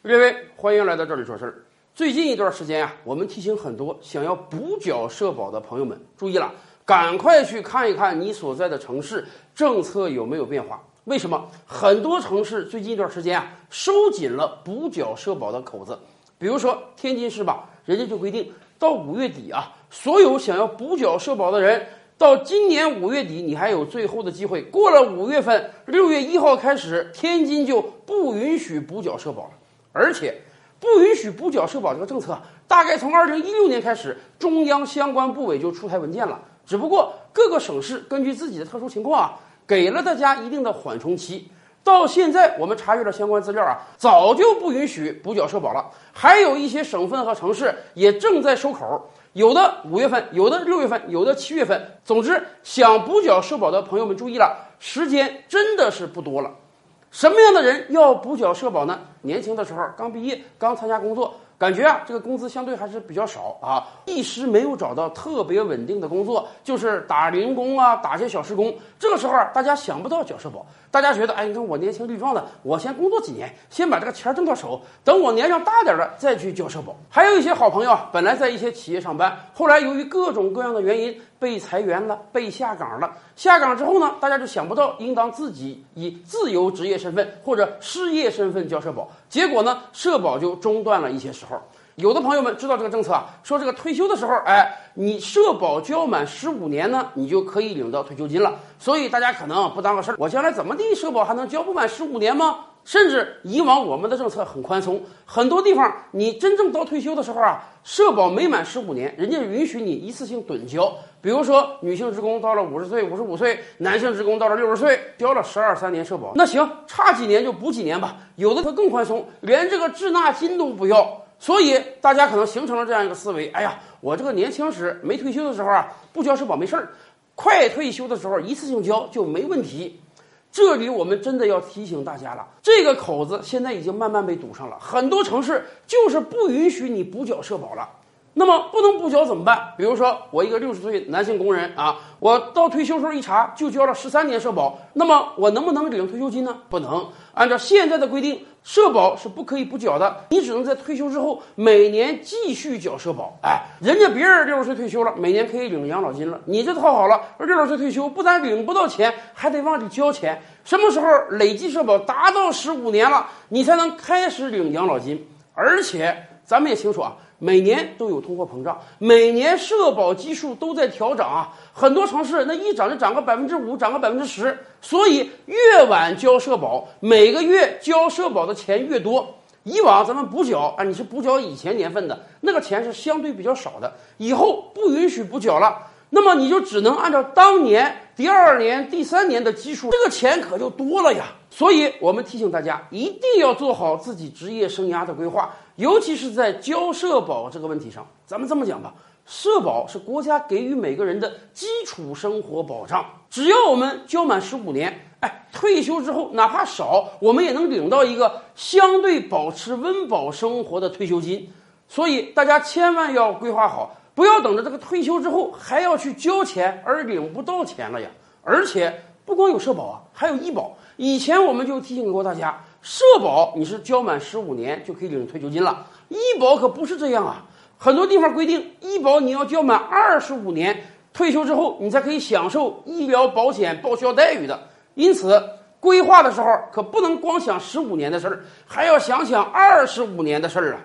各位，欢迎来到这里说事儿。最近一段时间啊，我们提醒很多想要补缴社保的朋友们注意了，赶快去看一看你所在的城市政策有没有变化。为什么很多城市最近一段时间啊，收紧了补缴社保的口子？比如说天津市吧，人家就规定到五月底啊，所有想要补缴社保的人，到今年五月底你还有最后的机会。过了五月份，六月一号开始，天津就不允许补缴社保了。而且，不允许补缴社保这个政策，大概从二零一六年开始，中央相关部委就出台文件了。只不过各个省市根据自己的特殊情况啊，给了大家一定的缓冲期。到现在我们查阅了相关资料啊，早就不允许补缴社保了。还有一些省份和城市也正在收口，有的五月份，有的六月份，有的七月份。总之，想补缴社保的朋友们注意了，时间真的是不多了。什么样的人要补缴社保呢？年轻的时候刚毕业，刚参加工作，感觉啊这个工资相对还是比较少啊，一时没有找到特别稳定的工作，就是打零工啊，打些小时工。这个时候啊，大家想不到缴社保，大家觉得，哎，你看我年轻力壮的，我先工作几年，先把这个钱挣到手，等我年龄大点了再去交社保。还有一些好朋友啊，本来在一些企业上班，后来由于各种各样的原因被裁员了，被下岗了。下岗之后呢，大家就想不到应当自己以自由职业身份或者失业身份交社保，结果呢，社保就中断了一些时候。有的朋友们知道这个政策啊，说这个退休的时候，哎，你社保交满十五年呢，你就可以领到退休金了。所以大家可能不当个事儿，我将来怎么地，社保还能交不满十五年吗？甚至以往我们的政策很宽松，很多地方你真正到退休的时候啊，社保没满十五年，人家允许你一次性趸交。比如说女性职工到了五十岁、五十五岁，男性职工到了六十岁，交了十二三年社保，那行，差几年就补几年吧。有的可更宽松，连这个滞纳金都不要。所以大家可能形成了这样一个思维：哎呀，我这个年轻时没退休的时候啊，不交社保没事儿，快退休的时候一次性交就没问题。这里我们真的要提醒大家了，这个口子现在已经慢慢被堵上了，很多城市就是不允许你补缴社保了。那么不能补缴怎么办？比如说我一个六十岁男性工人啊，我到退休时候一查就交了十三年社保，那么我能不能领退休金呢？不能。按照现在的规定，社保是不可以补缴的，你只能在退休之后每年继续缴社保。哎，人家别人六十岁退休了，每年可以领养老金了，你这套好了，六十岁退休不但领不到钱，还得往里交钱。什么时候累计社保达到十五年了，你才能开始领养老金？而且咱们也清楚啊。每年都有通货膨胀，每年社保基数都在调涨啊，很多城市那一涨就涨个百分之五，涨个百分之十，所以越晚交社保，每个月交社保的钱越多。以往咱们补缴啊，你是补缴以前年份的那个钱是相对比较少的，以后不允许补缴了，那么你就只能按照当年第二年、第三年的基数，这个钱可就多了呀。所以我们提醒大家，一定要做好自己职业生涯的规划。尤其是在交社保这个问题上，咱们这么讲吧，社保是国家给予每个人的基础生活保障。只要我们交满十五年，哎，退休之后哪怕少，我们也能领到一个相对保持温饱生活的退休金。所以大家千万要规划好，不要等着这个退休之后还要去交钱而领不到钱了呀。而且不光有社保啊，还有医保。以前我们就提醒过大家。社保你是交满十五年就可以领退休金了，医保可不是这样啊！很多地方规定，医保你要交满二十五年，退休之后你才可以享受医疗保险报销待遇的。因此，规划的时候可不能光想十五年的事儿，还要想想二十五年的事儿啊！